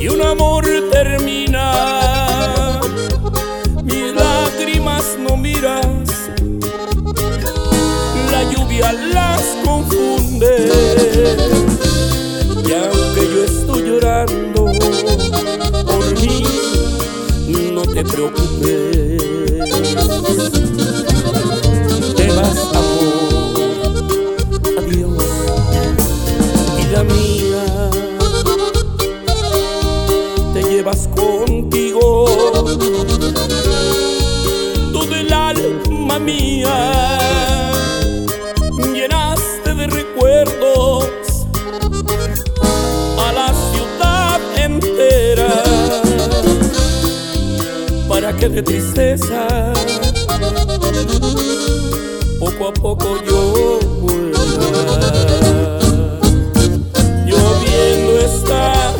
y un amor termina. Que de tristeza poco a poco yo muera. Lloviendo está,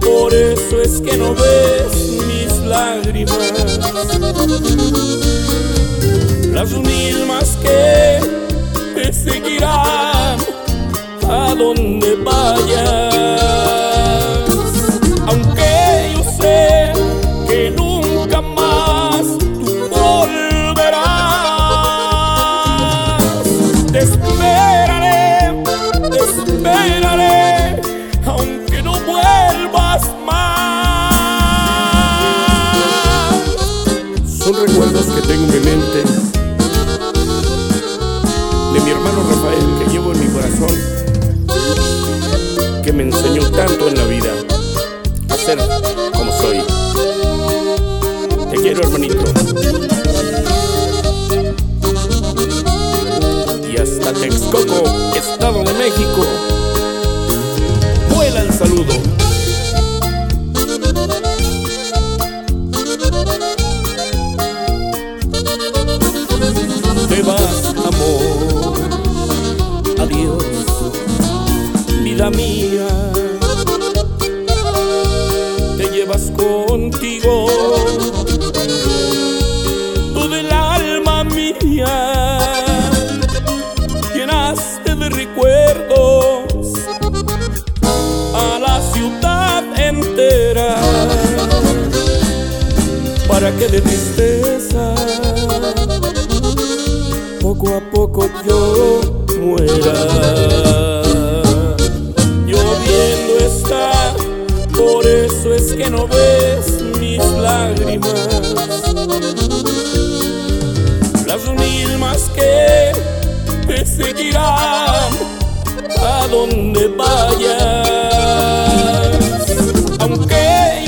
por eso es que no ves mis lágrimas. Las mismas que te seguirán a donde vayas. Y hasta Texcoco, Estado de México, vuela el saludo. Te vas, amor, adiós, vida mía. Te llevas contigo poco a poco yo muera. Lloviendo está, por eso es que no ves mis lágrimas. Las unilmas que te seguirán a donde vayas. Aunque